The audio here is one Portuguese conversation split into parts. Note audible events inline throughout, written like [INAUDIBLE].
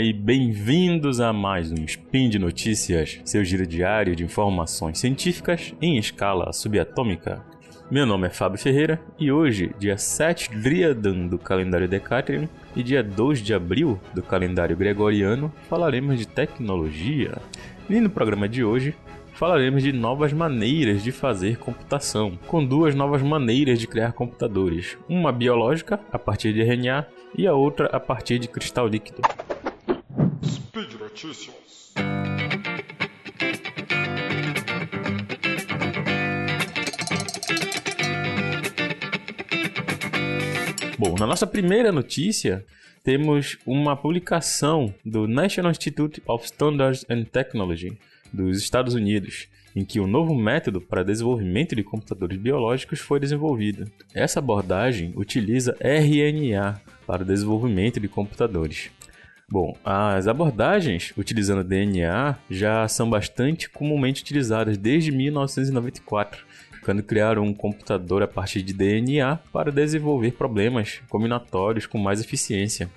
e bem-vindos a mais um Spin de Notícias, seu giro diário de informações científicas em escala subatômica. Meu nome é Fábio Ferreira e hoje, dia 7 Driadan do calendário Decatrian e dia 2 de abril do calendário Gregoriano, falaremos de tecnologia. E no programa de hoje, falaremos de novas maneiras de fazer computação, com duas novas maneiras de criar computadores, uma biológica, a partir de RNA, e a outra a partir de cristal líquido. Notícias. Bom, na nossa primeira notícia, temos uma publicação do National Institute of Standards and Technology, dos Estados Unidos, em que um novo método para desenvolvimento de computadores biológicos foi desenvolvido. Essa abordagem utiliza RNA para o desenvolvimento de computadores. Bom, as abordagens utilizando DNA já são bastante comumente utilizadas desde 1994, quando criaram um computador a partir de DNA para desenvolver problemas combinatórios com mais eficiência.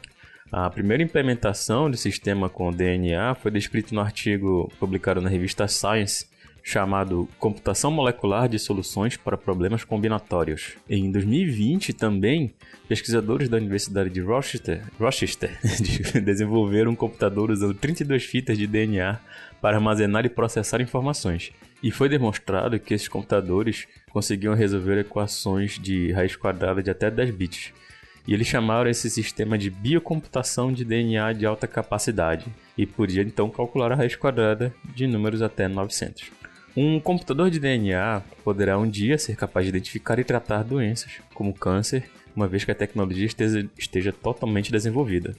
A primeira implementação do sistema com DNA foi descrita no artigo publicado na revista Science, chamado Computação Molecular de Soluções para Problemas Combinatórios. Em 2020, também, pesquisadores da Universidade de Rochester, Rochester [LAUGHS] desenvolveram um computador usando 32 fitas de DNA para armazenar e processar informações. E foi demonstrado que esses computadores conseguiam resolver equações de raiz quadrada de até 10 bits e eles chamaram esse sistema de biocomputação de DNA de alta capacidade e podia então calcular a raiz quadrada de números até 900. Um computador de DNA poderá um dia ser capaz de identificar e tratar doenças, como câncer, uma vez que a tecnologia esteja, esteja totalmente desenvolvida.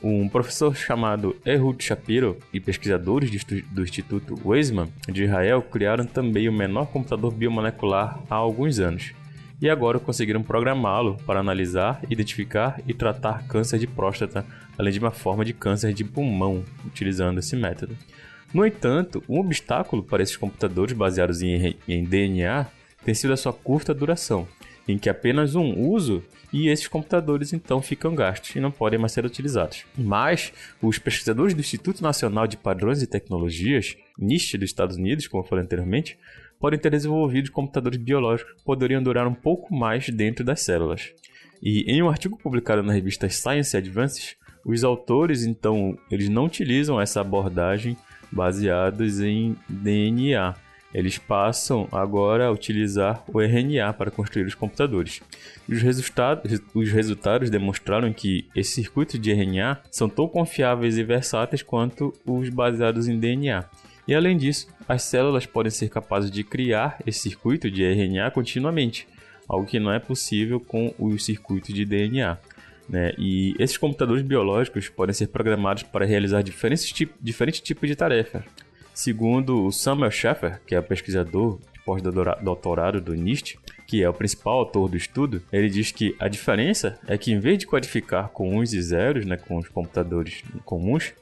Um professor chamado Ehud Shapiro e pesquisadores do Instituto Weizmann de Israel criaram também o menor computador biomolecular há alguns anos e agora conseguiram programá-lo para analisar, identificar e tratar câncer de próstata, além de uma forma de câncer de pulmão, utilizando esse método. No entanto, um obstáculo para esses computadores baseados em, em DNA tem sido a sua curta duração, em que apenas um uso e esses computadores então ficam gastos e não podem mais ser utilizados. Mas os pesquisadores do Instituto Nacional de Padrões e Tecnologias, NIST dos Estados Unidos, como eu falei anteriormente, podem ter desenvolvido computadores biológicos que poderiam durar um pouco mais dentro das células. E em um artigo publicado na revista Science Advances, os autores então eles não utilizam essa abordagem baseados em DNA. Eles passam agora a utilizar o RNA para construir os computadores. Os resultados, os resultados demonstraram que esses circuitos de RNA são tão confiáveis e versáteis quanto os baseados em DNA. E além disso, as células podem ser capazes de criar esse circuito de RNA continuamente, algo que não é possível com os circuitos de DNA. Né? E esses computadores biológicos podem ser programados para realizar diferentes, tipos, diferentes tipos de tarefas. Segundo o Samuel Schaeffer, que é pesquisador de pós-doutorado do NIST, que é o principal autor do estudo, ele diz que a diferença é que em vez de codificar com uns e zeros, né, com os computadores comuns,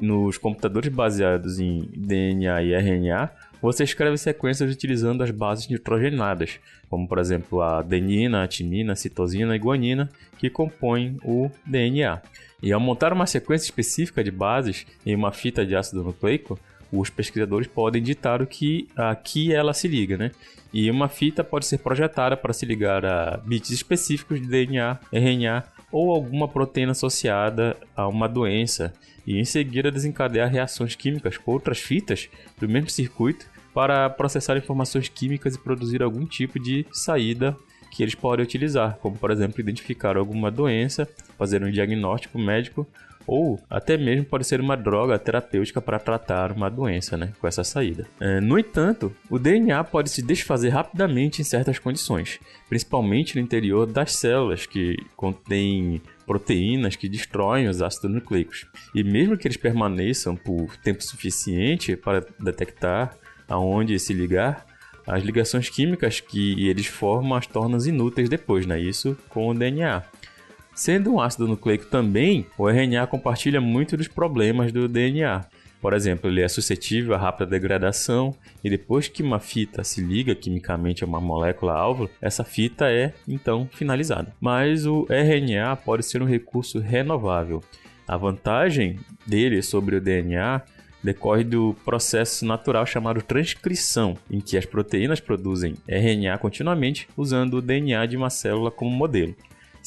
nos computadores baseados em DNA e RNA, você escreve sequências utilizando as bases nitrogenadas, como por exemplo a adenina, a timina, a citosina e guanina, que compõem o DNA. E ao montar uma sequência específica de bases em uma fita de ácido nucleico, os pesquisadores podem ditar o que aqui ela se liga, né? E uma fita pode ser projetada para se ligar a bits específicos de DNA, RNA ou alguma proteína associada a uma doença e em seguida desencadear reações químicas com outras fitas do mesmo circuito para processar informações químicas e produzir algum tipo de saída que eles podem utilizar, como por exemplo identificar alguma doença, fazer um diagnóstico médico ou até mesmo pode ser uma droga terapêutica para tratar uma doença, né, com essa saída. É, no entanto, o DNA pode se desfazer rapidamente em certas condições, principalmente no interior das células que contêm proteínas que destroem os ácidos nucleicos. E mesmo que eles permaneçam por tempo suficiente para detectar aonde se ligar, as ligações químicas que eles formam as tornam inúteis depois, né? Isso com o DNA. Sendo um ácido nucleico também, o RNA compartilha muito dos problemas do DNA. Por exemplo, ele é suscetível à rápida degradação e depois que uma fita se liga quimicamente a uma molécula alvo, essa fita é então finalizada. Mas o RNA pode ser um recurso renovável. A vantagem dele sobre o DNA decorre do processo natural chamado transcrição, em que as proteínas produzem RNA continuamente usando o DNA de uma célula como modelo.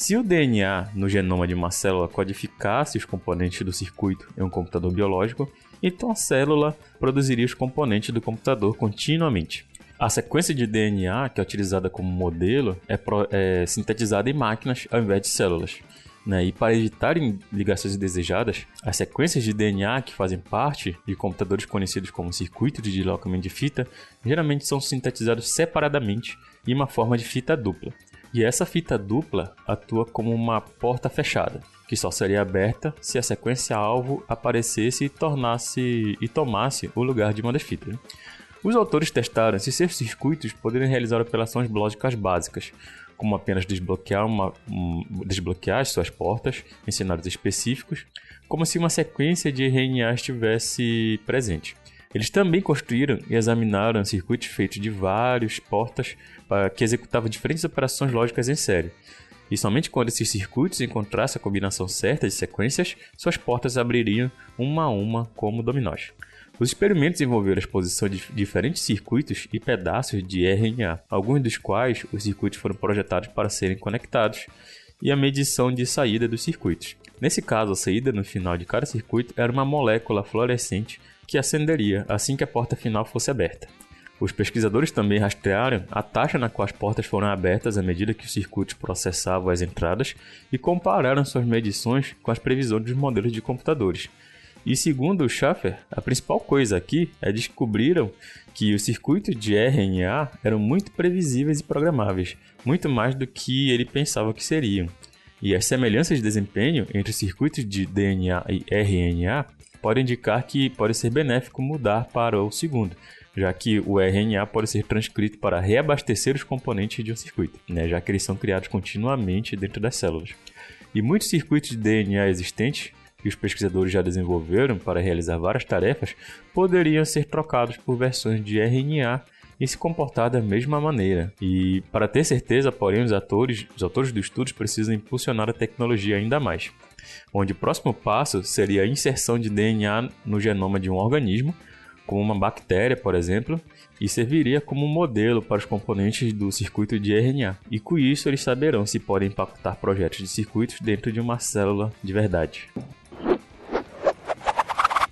Se o DNA no genoma de uma célula codificasse os componentes do circuito em um computador biológico, então a célula produziria os componentes do computador continuamente. A sequência de DNA, que é utilizada como modelo, é, pro, é sintetizada em máquinas ao invés de células. Né? E para evitar ligações indesejadas, as sequências de DNA que fazem parte de computadores conhecidos como circuitos de deslocamento de fita geralmente são sintetizados separadamente em uma forma de fita dupla. E essa fita dupla atua como uma porta fechada, que só seria aberta se a sequência alvo aparecesse e tornasse e tomasse o lugar de uma das fitas. Os autores testaram se seus circuitos poderiam realizar operações lógicas básicas, como apenas desbloquear, uma, um, desbloquear suas portas em cenários específicos, como se uma sequência de RNA estivesse presente. Eles também construíram e examinaram circuitos feitos de várias portas para que executavam diferentes operações lógicas em série. E somente quando esses circuitos encontrassem a combinação certa de sequências, suas portas abririam uma a uma como dominós. Os experimentos envolveram a exposição de diferentes circuitos e pedaços de RNA, alguns dos quais os circuitos foram projetados para serem conectados, e a medição de saída dos circuitos. Nesse caso, a saída no final de cada circuito era uma molécula fluorescente que acenderia assim que a porta final fosse aberta. Os pesquisadores também rastrearam a taxa na qual as portas foram abertas à medida que os circuitos processavam as entradas e compararam suas medições com as previsões dos modelos de computadores, e segundo o Schaffer, a principal coisa aqui é descobriram que os circuitos de RNA eram muito previsíveis e programáveis, muito mais do que ele pensava que seriam. E as semelhanças de desempenho entre os circuitos de DNA e RNA podem indicar que pode ser benéfico mudar para o segundo, já que o RNA pode ser transcrito para reabastecer os componentes de um circuito, né, já que eles são criados continuamente dentro das células. E muitos circuitos de DNA existentes que os pesquisadores já desenvolveram para realizar várias tarefas poderiam ser trocados por versões de RNA e se comportar da mesma maneira. E para ter certeza, porém, os atores, os autores do estudo precisam impulsionar a tecnologia ainda mais, onde o próximo passo seria a inserção de DNA no genoma de um organismo, como uma bactéria, por exemplo, e serviria como modelo para os componentes do circuito de RNA. E com isso eles saberão se podem impactar projetos de circuitos dentro de uma célula de verdade.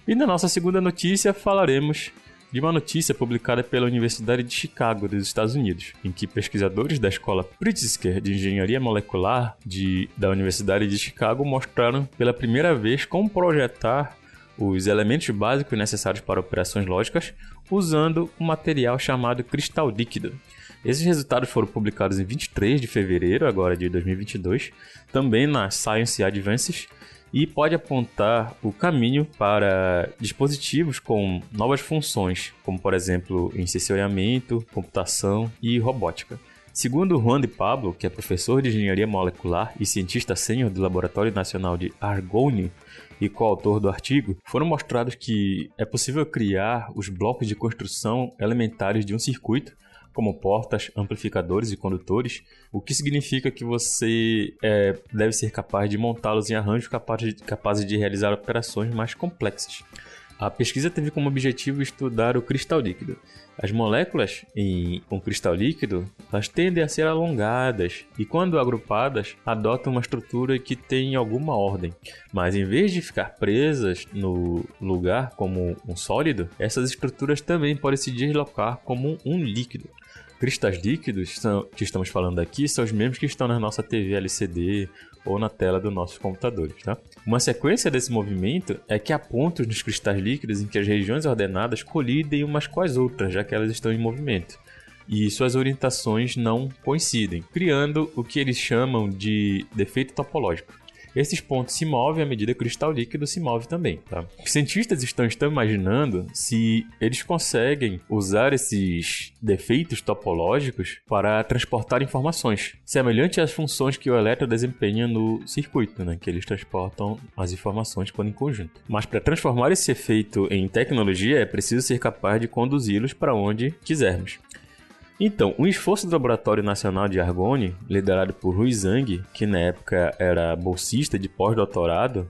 E na nossa segunda notícia falaremos de uma notícia publicada pela Universidade de Chicago, dos Estados Unidos, em que pesquisadores da Escola Pritzker de Engenharia Molecular de, da Universidade de Chicago mostraram pela primeira vez como projetar os elementos básicos necessários para operações lógicas usando um material chamado cristal líquido. Esses resultados foram publicados em 23 de fevereiro agora de 2022, também na Science Advances, e pode apontar o caminho para dispositivos com novas funções, como por exemplo em computação e robótica. Segundo Juan de Pablo, que é professor de engenharia molecular e cientista sênior do Laboratório Nacional de Argonne e coautor do artigo, foram mostrados que é possível criar os blocos de construção elementares de um circuito como portas, amplificadores e condutores, o que significa que você é, deve ser capaz de montá-los em arranjos capazes de, capazes de realizar operações mais complexas. A pesquisa teve como objetivo estudar o cristal líquido. As moléculas em um cristal líquido elas tendem a ser alongadas e, quando agrupadas, adotam uma estrutura que tem alguma ordem. Mas em vez de ficar presas no lugar como um sólido, essas estruturas também podem se deslocar como um líquido cristais líquidos são, que estamos falando aqui são os mesmos que estão na nossa TV LCD ou na tela dos nossos computadores. Tá? Uma sequência desse movimento é que há pontos nos cristais líquidos em que as regiões ordenadas colidem umas com as outras, já que elas estão em movimento. E suas orientações não coincidem, criando o que eles chamam de defeito topológico. Esses pontos se movem à medida que o cristal líquido se move também. Tá? Os cientistas estão, estão imaginando se eles conseguem usar esses defeitos topológicos para transportar informações, semelhante às funções que o elétron desempenha no circuito, né? que eles transportam as informações quando em conjunto. Mas para transformar esse efeito em tecnologia, é preciso ser capaz de conduzi-los para onde quisermos. Então, um esforço do Laboratório Nacional de Argonne, liderado por Rui Zhang, que na época era bolsista de pós-doutorado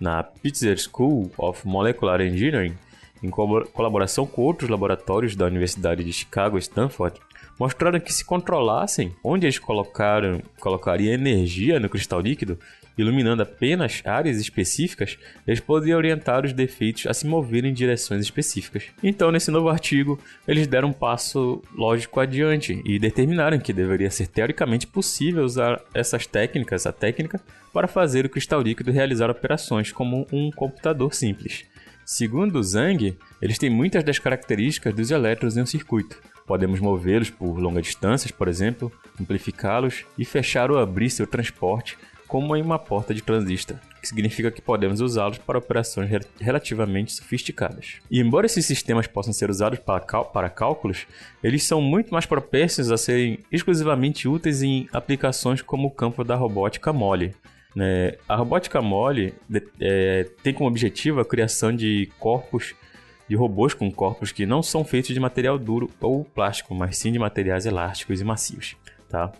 na Pitzer School of Molecular Engineering, em colaboração com outros laboratórios da Universidade de Chicago e Stanford, mostraram que se controlassem onde eles colocaram, colocariam energia no cristal líquido, iluminando apenas áreas específicas, eles poderiam orientar os defeitos a se moverem em direções específicas. Então, nesse novo artigo, eles deram um passo lógico adiante e determinaram que deveria ser teoricamente possível usar essas técnicas, a técnica, para fazer o cristal líquido realizar operações como um computador simples. Segundo Zhang, eles têm muitas das características dos elétrons em um circuito, Podemos movê-los por longas distâncias, por exemplo, amplificá-los e fechar ou abrir seu transporte como em uma porta de transistor, que significa que podemos usá-los para operações relativamente sofisticadas. E embora esses sistemas possam ser usados para, para cálculos, eles são muito mais propensos a serem exclusivamente úteis em aplicações como o campo da robótica mole. Né? A robótica mole é, tem como objetivo a criação de corpos de robôs com corpos que não são feitos de material duro ou plástico, mas sim de materiais elásticos e macios. Tá?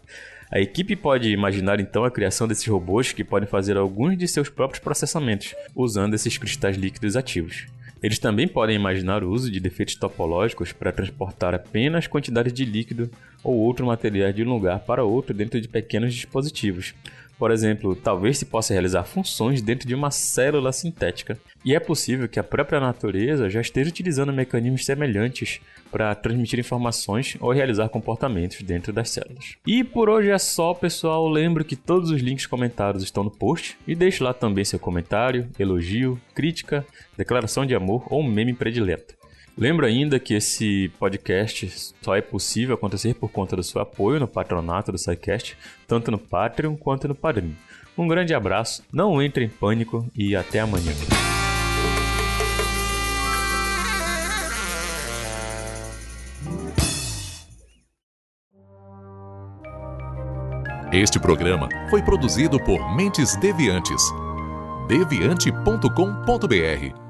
A equipe pode imaginar então a criação desses robôs que podem fazer alguns de seus próprios processamentos, usando esses cristais líquidos ativos. Eles também podem imaginar o uso de defeitos topológicos para transportar apenas quantidades de líquido ou outro material de um lugar para outro dentro de pequenos dispositivos, por exemplo, talvez se possa realizar funções dentro de uma célula sintética. E é possível que a própria natureza já esteja utilizando mecanismos semelhantes para transmitir informações ou realizar comportamentos dentro das células. E por hoje é só, pessoal. Lembro que todos os links comentados estão no post e deixe lá também seu comentário, elogio, crítica, declaração de amor ou meme predileto. Lembro ainda que esse podcast só é possível acontecer por conta do seu apoio no patronato do SciCast, tanto no Patreon quanto no Padrim. Um grande abraço, não entre em pânico e até amanhã. Este programa foi produzido por Mentes Deviantes. deviante.com.br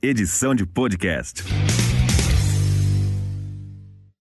Edição de podcast.